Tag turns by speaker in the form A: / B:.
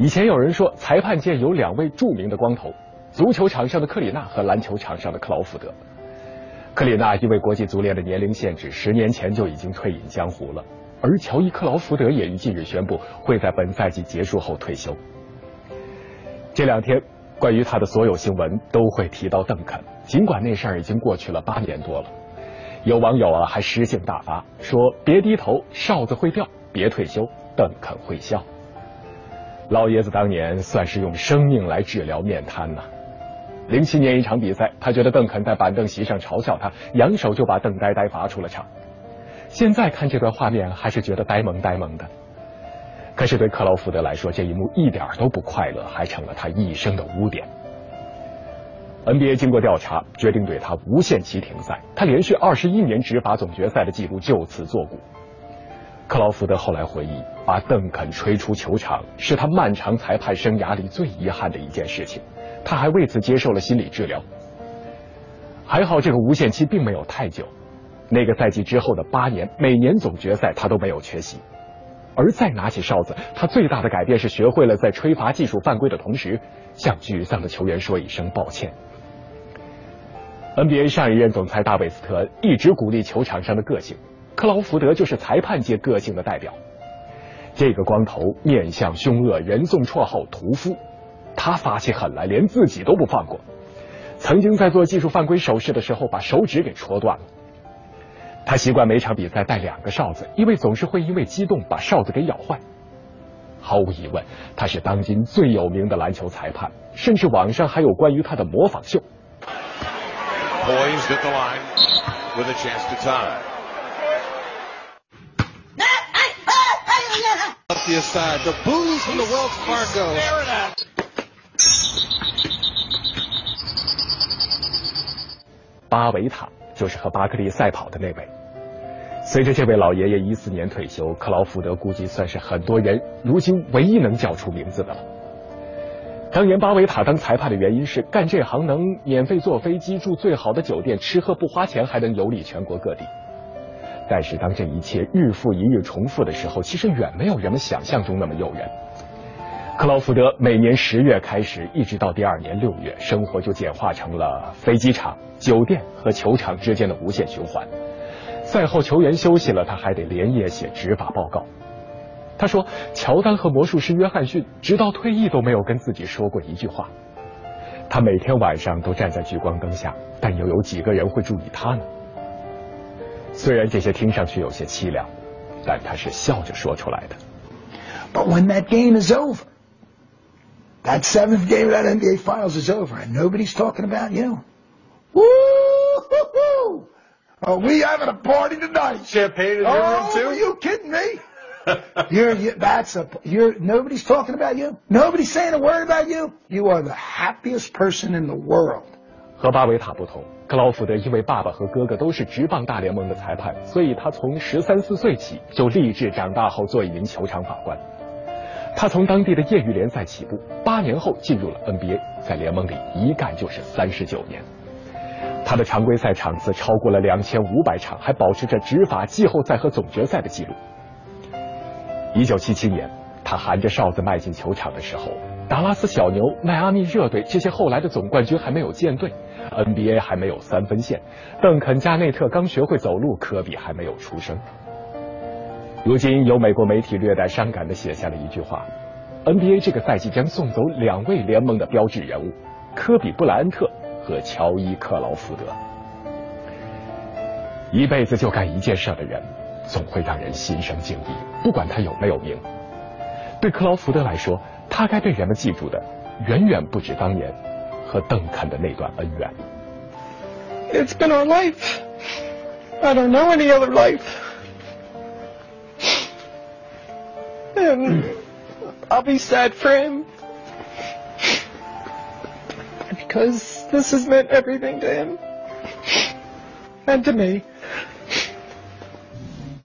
A: 以前有人说，裁判界有两位著名的光头，足球场上的克里纳和篮球场上的克劳福德。克里纳因为国际足联的年龄限制，十年前就已经退隐江湖了。而乔伊·克劳福德也于近日宣布，会在本赛季结束后退休。这两天，关于他的所有新闻都会提到邓肯，尽管那事儿已经过去了八年多了。有网友啊还诗性大发，说别低头，哨子会掉；别退休，邓肯会笑。老爷子当年算是用生命来治疗面瘫呐。零七年一场比赛，他觉得邓肯在板凳席上嘲笑他，扬手就把邓呆呆罚出了场。现在看这段画面，还是觉得呆萌呆萌的。可是对克劳福德来说，这一幕一点都不快乐，还成了他一生的污点。NBA 经过调查，决定对他无限期停赛，他连续二十一年执法总决赛的记录就此作古。克劳福德后来回忆，把邓肯吹出球场是他漫长裁判生涯里最遗憾的一件事情。他还为此接受了心理治疗。还好这个无限期并没有太久，那个赛季之后的八年，每年总决赛他都没有缺席。而再拿起哨子，他最大的改变是学会了在吹罚技术犯规的同时，向沮丧的球员说一声抱歉。NBA 上一任总裁大卫斯特恩一直鼓励球场上的个性。克劳福德就是裁判界个性的代表。这个光头面相凶恶，人送绰号“屠夫”。他发起狠来，连自己都不放过。曾经在做技术犯规手势的时候，把手指给戳断了。他习惯每场比赛带两个哨子，因为总是会因为激动把哨子给咬坏。毫无疑问，他是当今最有名的篮球裁判，甚至网上还有关于他的模仿秀。巴维塔就是和巴克利赛跑的那位。随着这位老爷爷一四年退休，克劳福德估计算是很多人如今唯一能叫出名字的了。当年巴维塔当裁判的原因是干这行能免费坐飞机、住最好的酒店、吃喝不花钱，还能游历全国各地。但是当这一切日复一日重复的时候，其实远没有人们想象中那么诱人。克劳福德每年十月开始，一直到第二年六月，生活就简化成了飞机场、酒店和球场之间的无限循环。赛后球员休息了，他还得连夜写执法报告。他说：“乔丹和魔术师约翰逊直到退役都没有跟自己说过一句话。他每天晚上都站在聚光灯下，但又有几个人会注意他呢？”虽然这些听上去有些凄凉，但他是笑着说出来的。
B: But when that game is over. That seventh game of that NBA Finals is over, and nobody's talking about you. Woo! Are we having a party tonight?
C: Champagne in your
B: oh,
C: room too?
B: Are you kidding me? you're, you, that's a, you're, nobody's talking about you. Nobody's saying a word about you. You are the happiest person in the world.
A: 和巴维塔不同，克劳福德因为爸爸和哥哥都是职棒大联盟的裁判，所以他从十三四岁起就立志长大后做一名球场法官。他从当地的业余联赛起步，八年后进入了 NBA，在联盟里一干就是三十九年。他的常规赛场次超过了两千五百场，还保持着执法季后赛和总决赛的记录。一九七七年，他含着哨子迈进球场的时候，达拉斯小牛、迈阿密热队这些后来的总冠军还没有建队，NBA 还没有三分线，邓肯·加内特刚学会走路，科比还没有出生。如今有美国媒体略带伤感的写下了一句话：NBA 这个赛季将送走两位联盟的标志人物，科比布莱恩特和乔伊克劳福德。一辈子就干一件事的人，总会让人心生敬意，不管他有没有名。对克劳福德来说，他该被人们记住的，远远不止当年和邓肯的那段恩怨。
D: It's been our life. I don't know any other life. And I'll be sad for him. Because this has meant everything to him. And to me.